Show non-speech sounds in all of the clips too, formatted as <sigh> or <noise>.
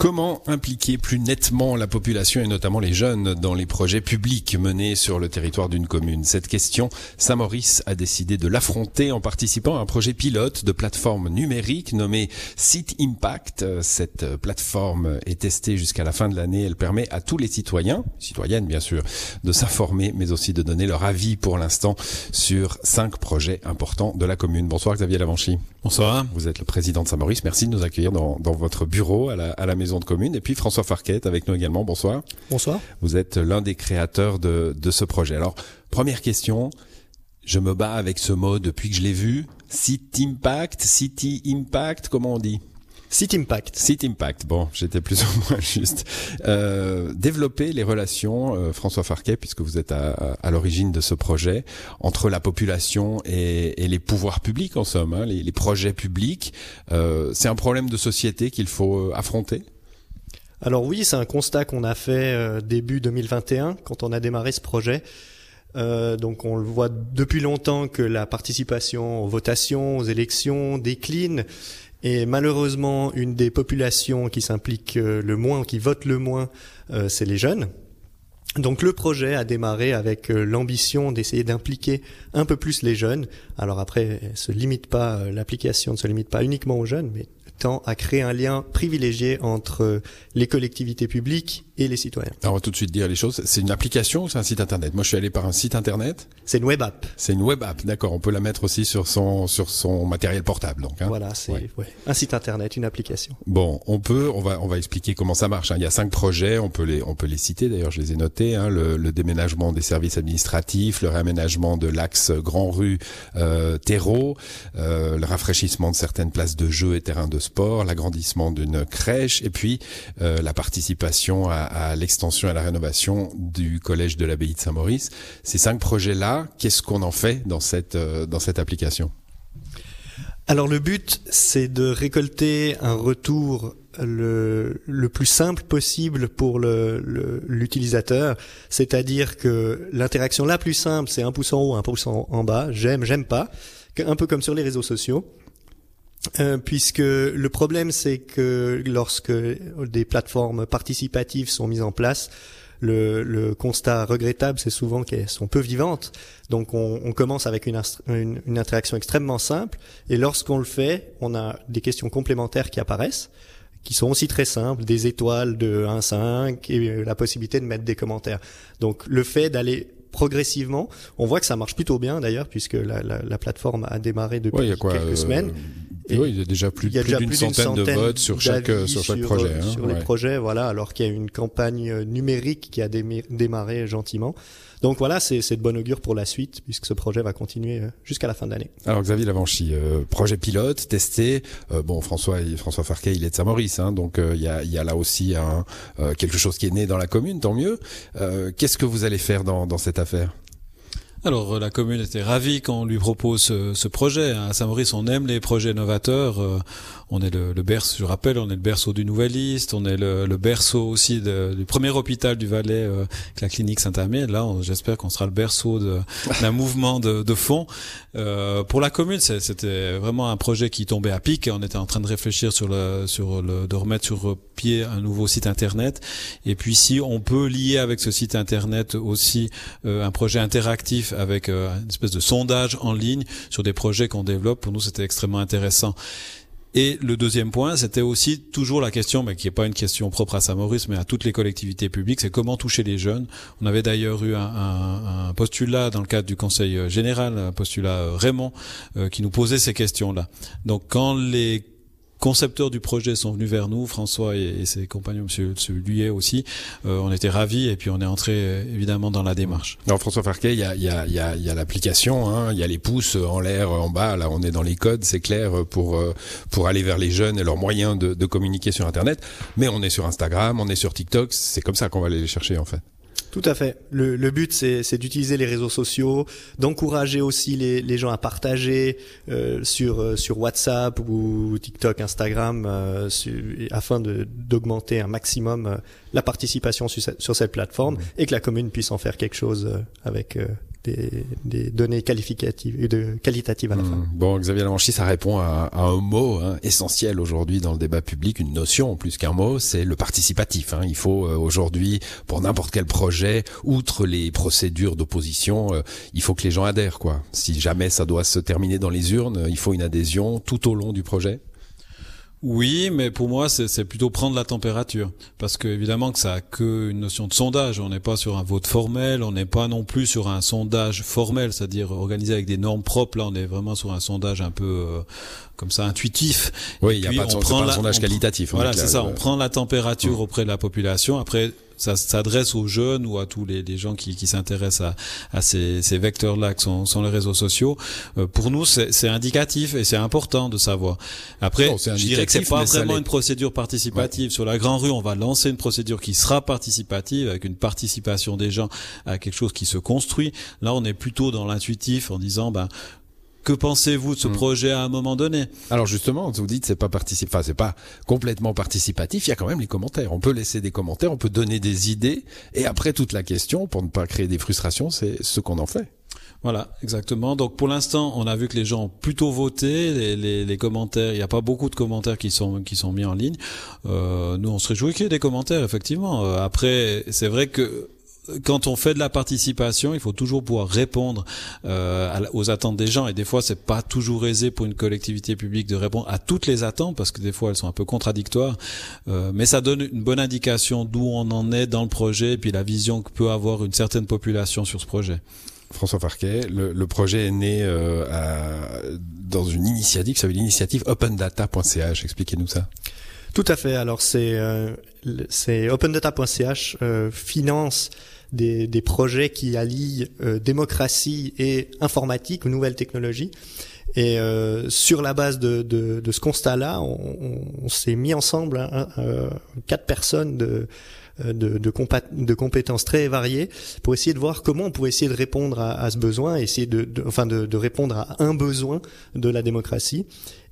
Comment impliquer plus nettement la population et notamment les jeunes dans les projets publics menés sur le territoire d'une commune? Cette question, Saint-Maurice a décidé de l'affronter en participant à un projet pilote de plateforme numérique nommé Site Impact. Cette plateforme est testée jusqu'à la fin de l'année. Elle permet à tous les citoyens, citoyennes bien sûr, de s'informer mais aussi de donner leur avis pour l'instant sur cinq projets importants de la commune. Bonsoir Xavier Lavanchy. Bonsoir. Vous êtes le président de Saint-Maurice. Merci de nous accueillir dans, dans votre bureau à la, à la maison de commune. Et puis François Farquet avec nous également. Bonsoir. Bonsoir. Vous êtes l'un des créateurs de, de ce projet. Alors, première question. Je me bats avec ce mot depuis que je l'ai vu. City Impact, City Impact, comment on dit? Site Impact. Site Impact. Bon, j'étais plus <laughs> ou moins juste. Euh, développer les relations, euh, François Farquet, puisque vous êtes à, à, à l'origine de ce projet, entre la population et, et les pouvoirs publics, en somme, hein, les, les, projets publics. Euh, c'est un problème de société qu'il faut affronter? Alors oui, c'est un constat qu'on a fait euh, début 2021 quand on a démarré ce projet. Euh, donc on le voit depuis longtemps que la participation aux votations, aux élections décline. Et malheureusement, une des populations qui s'implique euh, le moins, qui vote le moins, c'est les jeunes. Donc le projet a démarré avec l'ambition d'essayer d'impliquer un peu plus les jeunes. Alors après, se limite pas l'application ne se limite pas uniquement aux jeunes, mais tend à créer un lien privilégié entre les collectivités publiques et les citoyens. Alors on va tout de suite dire les choses. C'est une application ou c'est un site internet? Moi, je suis allé par un site internet. C'est une web app. C'est une web app, d'accord. On peut la mettre aussi sur son sur son matériel portable, donc. Hein voilà, c'est ouais. Ouais, un site internet, une application. Bon, on peut, on va on va expliquer comment ça marche. Hein. Il y a cinq projets, on peut les on peut les citer. D'ailleurs, je les ai notés. Hein. Le, le, déménagement des services administratifs, le réaménagement de l'axe Grand Rue euh, Terreau, euh, le rafraîchissement de certaines places de jeux et terrains de sport, l'agrandissement d'une crèche, et puis euh, la participation à, l'extension et à la rénovation du collège de l'abbaye de Saint-Maurice. Ces cinq projets-là, qu'est-ce qu'on en fait dans cette euh, dans cette application? Alors le but, c'est de récolter un retour le, le plus simple possible pour l'utilisateur, c'est-à-dire que l'interaction la plus simple, c'est un pouce en haut, un pouce en bas, j'aime, j'aime pas, un peu comme sur les réseaux sociaux. Euh, puisque le problème c'est que lorsque des plateformes participatives sont mises en place, le, le constat regrettable c'est souvent qu'elles sont peu vivantes. Donc on, on commence avec une, une, une, interaction extrêmement simple et lorsqu'on le fait, on a des questions complémentaires qui apparaissent qui sont aussi très simples, des étoiles de 1 5 et la possibilité de mettre des commentaires. Donc le fait d'aller progressivement, on voit que ça marche plutôt bien d'ailleurs puisque la, la, la plateforme a démarré depuis ouais, quoi, quelques euh, semaines. Et oui, il y a déjà plus, d'une centaine, centaine, de votes sur chaque sur chaque sur, projet. Hein, sur ouais. les projets, voilà, alors qu'il y a une campagne numérique qui a démarré gentiment. Donc voilà, c'est de bon augure pour la suite, puisque ce projet va continuer jusqu'à la fin de l'année. Alors Xavier Lavanchy, euh, projet pilote, testé. Euh, bon, François François Farquet, il est de Saint-Maurice, hein, donc il euh, y, a, y a là aussi un, euh, quelque chose qui est né dans la commune, tant mieux. Euh, Qu'est-ce que vous allez faire dans, dans cette affaire? Alors la commune était ravie quand on lui propose ce, ce projet. À Saint-Maurice, on aime les projets novateurs. Euh, on est le, le, berceau, je rappelle, on est le berceau du Nouvelliste, on est le, le berceau aussi de, du premier hôpital du Valais, euh, la clinique Saint-Amé. Là, j'espère qu'on sera le berceau <laughs> d'un mouvement de, de fond. Euh, pour la commune, c'était vraiment un projet qui tombait à pic. On était en train de réfléchir sur le, sur le, de remettre sur pied un nouveau site internet. Et puis, si on peut lier avec ce site internet aussi euh, un projet interactif avec euh, une espèce de sondage en ligne sur des projets qu'on développe, pour nous, c'était extrêmement intéressant. Et le deuxième point, c'était aussi toujours la question, mais qui n'est pas une question propre à Saint-Maurice, mais à toutes les collectivités publiques, c'est comment toucher les jeunes. On avait d'ailleurs eu un, un, un, postulat dans le cadre du Conseil général, un postulat Raymond, euh, qui nous posait ces questions-là. Donc quand les concepteurs du projet sont venus vers nous, François et, ses compagnons, Monsieur, Monsieur Luyet aussi. Euh, on était ravis et puis on est entré euh, évidemment dans la démarche. Alors François Farquet, il y a, a, y a, y a l'application, hein, il y a les pouces en l'air, en bas. Là, on est dans les codes, c'est clair pour pour aller vers les jeunes et leurs moyens de, de communiquer sur Internet. Mais on est sur Instagram, on est sur TikTok. C'est comme ça qu'on va aller les chercher en fait. Tout à fait. Le, le but, c'est d'utiliser les réseaux sociaux, d'encourager aussi les, les, gens à partager euh, sur euh, sur WhatsApp ou TikTok, Instagram, euh, afin d'augmenter un maximum euh, la participation sur cette, sur cette plateforme mmh. et que la commune puisse en faire quelque chose euh, avec des, des données qualificatives de qualitatives à la fin. Hmm. Bon, Xavier Lamanchi, ça répond à, à un mot hein, essentiel aujourd'hui dans le débat public, une notion plus qu'un mot, c'est le participatif. Hein. Il faut euh, aujourd'hui, pour n'importe quel projet, outre les procédures d'opposition, euh, il faut que les gens adhèrent. quoi. Si jamais ça doit se terminer dans les urnes, il faut une adhésion tout au long du projet. Oui, mais pour moi, c'est plutôt prendre la température. Parce que évidemment que ça a que une notion de sondage. On n'est pas sur un vote formel, on n'est pas non plus sur un sondage formel, c'est-à-dire organisé avec des normes propres. Là, on est vraiment sur un sondage un peu euh, comme ça intuitif. Oui, il n'y a pas, de, prend un sondage qualitatif. Voilà, c'est ça. On prend la température auprès de la population. Après, ça s'adresse aux jeunes ou à tous les, les gens qui, qui s'intéressent à, à, ces, ces vecteurs-là qui sont, sont, les réseaux sociaux. Euh, pour nous, c'est indicatif et c'est important de savoir. Après, je dirais que c'est pas vraiment une procédure participative. Sur la Grande Rue, on va lancer une procédure qui sera participative avec une participation des gens à quelque chose qui se construit. Là, on est plutôt dans l'intuitif en disant, ben, que pensez-vous de ce hmm. projet à un moment donné? Alors justement, vous dites c'est pas participatif, enfin c'est pas complètement participatif. Il y a quand même les commentaires. On peut laisser des commentaires, on peut donner des idées, et après toute la question, pour ne pas créer des frustrations, c'est ce qu'on en fait. Voilà, exactement. Donc pour l'instant, on a vu que les gens ont plutôt voté. Les, les, les commentaires, il n'y a pas beaucoup de commentaires qui sont qui sont mis en ligne. Euh, nous, on se réjouit qu'il y ait des commentaires, effectivement. Euh, après, c'est vrai que quand on fait de la participation, il faut toujours pouvoir répondre euh, aux attentes des gens. Et des fois, c'est pas toujours aisé pour une collectivité publique de répondre à toutes les attentes parce que des fois, elles sont un peu contradictoires. Euh, mais ça donne une bonne indication d'où on en est dans le projet et puis la vision que peut avoir une certaine population sur ce projet. François Farquet, le, projet est né euh, à, dans une initiative, ça veut l'initiative opendata.ch. Expliquez-nous ça. Tout à fait. Alors c'est euh, c'est opendata.ch euh, finance des, projets qui allient euh, démocratie et informatique, nouvelles technologies. Et euh, sur la base de, ce constat-là, on, s'est mis ensemble hein, euh, quatre personnes de compétences très variées pour essayer de voir comment on pouvait essayer de répondre à, ce besoin, essayer de, enfin de, répondre à un besoin de la démocratie.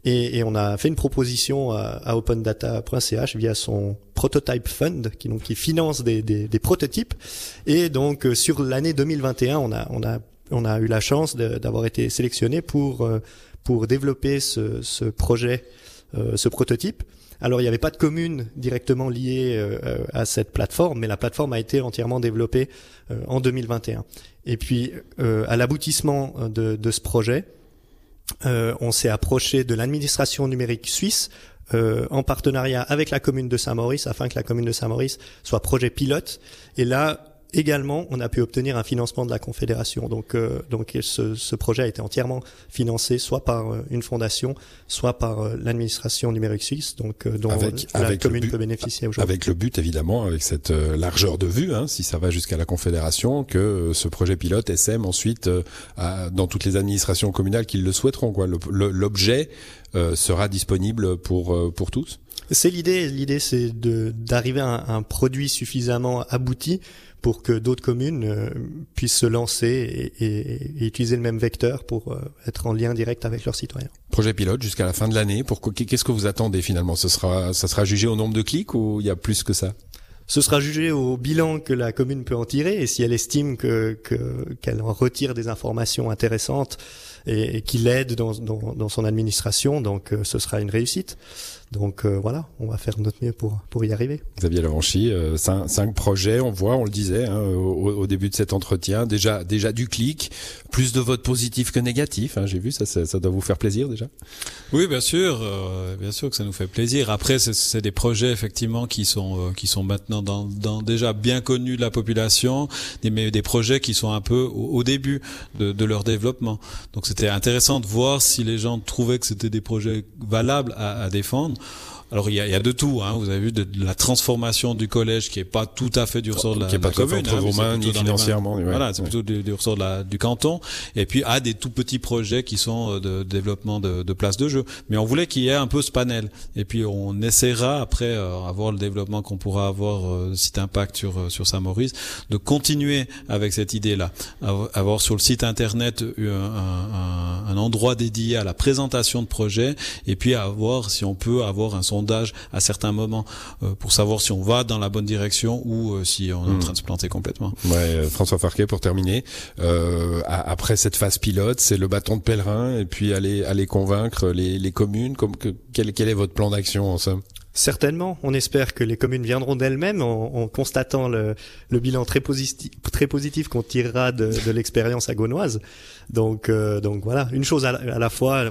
Et, et, on a fait une proposition à, à opendata.ch via son Prototype Fund, qui, donc, qui finance des, des, des prototypes. Et donc euh, sur l'année 2021, on a, on a, on a eu la chance d'avoir été sélectionné pour euh, pour développer ce, ce projet, euh, ce prototype. Alors il n'y avait pas de commune directement liée à cette plateforme, mais la plateforme a été entièrement développée en 2021. Et puis à l'aboutissement de, de, ce projet, euh, on s'est approché de l'administration numérique suisse euh, en partenariat avec la commune de Saint-Maurice afin que la commune de Saint-Maurice soit projet pilote. Et là, également, on a pu obtenir un financement de la Confédération. Donc, euh, donc ce, ce, projet a été entièrement financé soit par euh, une fondation, soit par euh, l'administration numérique suisse, donc dont la commune peut bénéficier aujourd'hui. Avec le but, évidemment, avec cette largeur de vue, hein, si ça va jusqu'à la Confédération, que ce projet pilote SM ensuite dans toutes les administrations communales qui le souhaiteront. Quoi, l'objet sera disponible pour pour tous. C'est l'idée. L'idée, c'est d'arriver à un produit suffisamment abouti pour que d'autres communes euh, puissent se lancer et, et, utiliser le même vecteur pour euh, être en lien direct avec leurs citoyens. Projet pilote jusqu'à la fin de l'année. Qu'est-ce que vous attendez finalement? Ce sera, ça sera jugé au nombre de clics ou il y a plus que ça? Ce sera jugé au bilan que la commune peut en tirer et si elle estime que qu'elle en retire des informations intéressantes et, et qui l'aident dans, dans, dans, son administration, donc euh, ce sera une réussite. Donc euh, voilà, on va faire notre mieux pour pour y arriver. Xavier Lavanchy, euh, cinq, cinq, projets, on voit, on le disait hein, au, au, début de cet entretien, déjà déjà du clic, plus de votes positifs que négatifs. Hein, J'ai vu ça, ça, ça, doit vous faire plaisir déjà. Oui, bien sûr, euh, bien sûr que ça nous fait plaisir. Après, c'est des projets effectivement qui sont euh, qui sont maintenant dans, dans, déjà bien connus de la population, des, mais des projets qui sont un peu au, au début de, de, leur développement. Donc c'était intéressant de voir si les gens trouvaient que c'était des projets valables à, défendre. Alors il y a, il y a de tout. Hein. Vous avez vu de, la transformation du collège qui est pas tout à fait du ressort de la, qui est pas commune, entre hein, vos mains ni financièrement. voilà, c'est plutôt du, du, ressort de la, du canton. Et puis à des tout petits projets qui sont euh, de, développement de, de places de jeu. Mais on voulait qu'il y ait un peu ce panel. Et puis on essaiera après euh, avoir le développement qu'on pourra avoir euh, site impact sur euh, sur Saint-Maurice, de continuer avec cette idée-là, avoir sur le site internet un, un, un, endroit dédié à la présentation de projets et puis à voir si on peut avoir un sondage à certains moments pour savoir si on va dans la bonne direction ou si on est en hmm. train de se planter complètement. Ouais, François Farquet, pour terminer, après cette phase pilote, c'est le bâton de pèlerin et puis aller aller convaincre les, les communes. Comme, que, quel, quel est votre plan d'action en somme? Certainement, on espère que les communes viendront d'elles-mêmes en, constatant le, bilan très positif, très positif qu'on tirera de, l'expérience agonoise. Donc, euh, donc voilà, une chose à, la fois.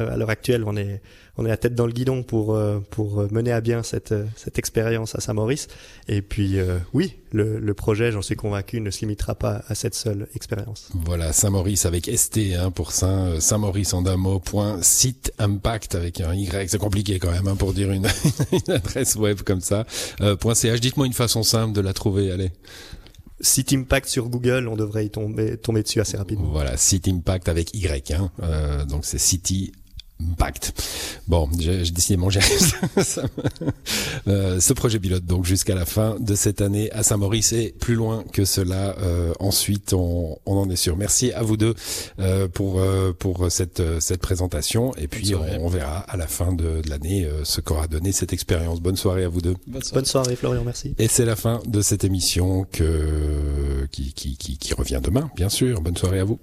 Euh, à l'heure actuelle, on est on est à tête dans le guidon pour euh, pour mener à bien cette cette expérience à Saint-Maurice. Et puis oui, le, le projet, j'en suis convaincu, ne se limitera pas à cette seule expérience. Voilà, Saint-Maurice avec ST hein, pour Saint Saint-Maurice en d'un mot. Point site impact avec un Y. C'est compliqué quand même hein, pour dire une <laughs> une adresse web comme ça. Euh, .ch, dites-moi une façon simple de la trouver, allez. Site Impact sur Google, on devrait y tomber, tomber dessus assez rapidement. Voilà, Site Impact avec Y, hein. Euh, donc c'est City Impact. Bon, j'ai décidément j'ai <laughs> euh, ce projet pilote donc jusqu'à la fin de cette année à Saint-Maurice et plus loin que cela. Euh, ensuite, on, on, en est sûr. Merci à vous deux euh, pour euh, pour cette cette présentation et puis on, verra à la fin de, de l'année euh, ce qu'aura donné cette expérience. Bonne soirée à vous deux. Bonne soirée, Bonne soirée Florian, merci. Et c'est la fin de cette émission que qui, qui, qui, qui revient demain, bien sûr. Bonne soirée à vous.